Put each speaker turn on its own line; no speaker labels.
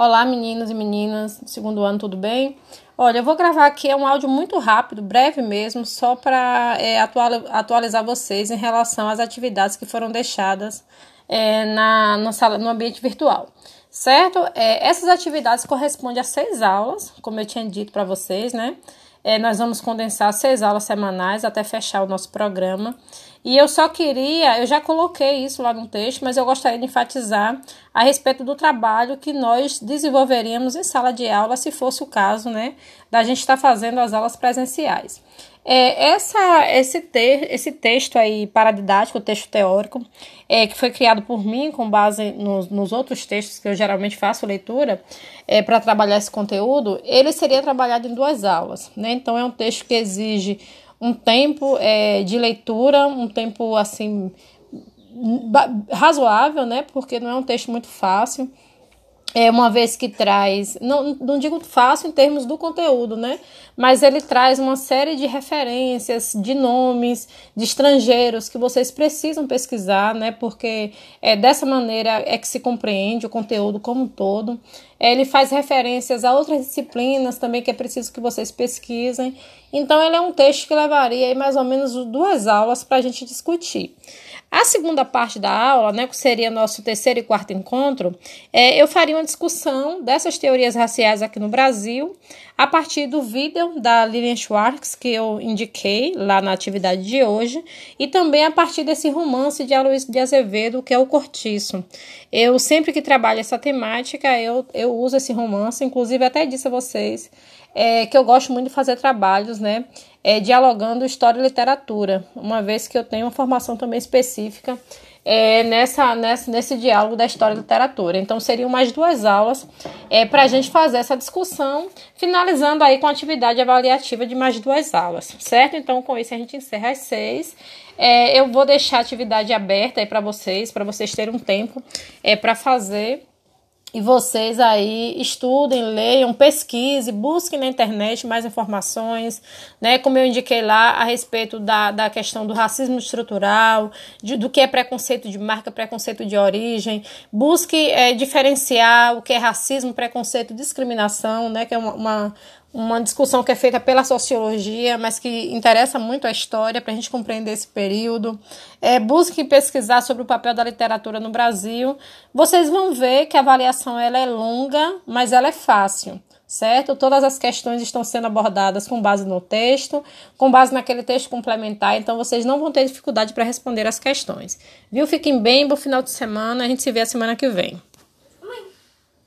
Olá, meninos e meninas, segundo ano, tudo bem? Olha, eu vou gravar aqui um áudio muito rápido, breve mesmo, só para é, atualizar vocês em relação às atividades que foram deixadas é, na, na sala, no ambiente virtual. Certo? É, essas atividades correspondem a seis aulas, como eu tinha dito para vocês, né? É, nós vamos condensar seis aulas semanais até fechar o nosso programa. E eu só queria, eu já coloquei isso lá no texto, mas eu gostaria de enfatizar a respeito do trabalho que nós desenvolveríamos em sala de aula, se fosse o caso, né, da gente estar tá fazendo as aulas presenciais. É, essa, esse, te, esse texto aí paradidático, texto teórico, é, que foi criado por mim com base nos, nos outros textos que eu geralmente faço leitura é, para trabalhar esse conteúdo, ele seria trabalhado em duas aulas. Né? Então, é um texto que exige um tempo é, de leitura, um tempo assim razoável, né? Porque não é um texto muito fácil é uma vez que traz, não, não digo fácil em termos do conteúdo, né? Mas ele traz uma série de referências, de nomes, de estrangeiros que vocês precisam pesquisar, né? Porque é dessa maneira é que se compreende o conteúdo como um todo. É, ele faz referências a outras disciplinas também que é preciso que vocês pesquisem. Então, ele é um texto que levaria mais ou menos duas aulas para a gente discutir. A segunda parte da aula, né, que seria nosso terceiro e quarto encontro, é, eu faria uma discussão dessas teorias raciais aqui no Brasil, a partir do vídeo da Lilian Schwartz, que eu indiquei lá na atividade de hoje, e também a partir desse romance de Aloysio de Azevedo, que é o Cortiço. Eu, sempre que trabalho essa temática, eu, eu uso esse romance, inclusive até disse a vocês é, que eu gosto muito de fazer trabalhos, né? É, dialogando história e literatura, uma vez que eu tenho uma formação também específica é, nessa, nessa, nesse diálogo da história e literatura. Então, seriam mais duas aulas é, para a gente fazer essa discussão, finalizando aí com a atividade avaliativa de mais duas aulas, certo? Então, com isso, a gente encerra às seis. É, eu vou deixar a atividade aberta aí para vocês, para vocês terem um tempo é, para fazer e vocês aí estudem, leiam, pesquisem, busquem na internet mais informações, né? Como eu indiquei lá a respeito da, da questão do racismo estrutural, de, do que é preconceito de marca, preconceito de origem. Busque é, diferenciar o que é racismo, preconceito, discriminação, né? Que é uma, uma uma discussão que é feita pela sociologia, mas que interessa muito a história para a gente compreender esse período. É, pesquisar sobre o papel da literatura no Brasil. Vocês vão ver que a avaliação ela é longa, mas ela é fácil certo? Todas as questões estão sendo abordadas com base no texto, com base naquele texto complementar, então vocês não vão ter dificuldade para responder as questões. Viu? Fiquem bem, bom final de semana, a gente se vê a semana que vem.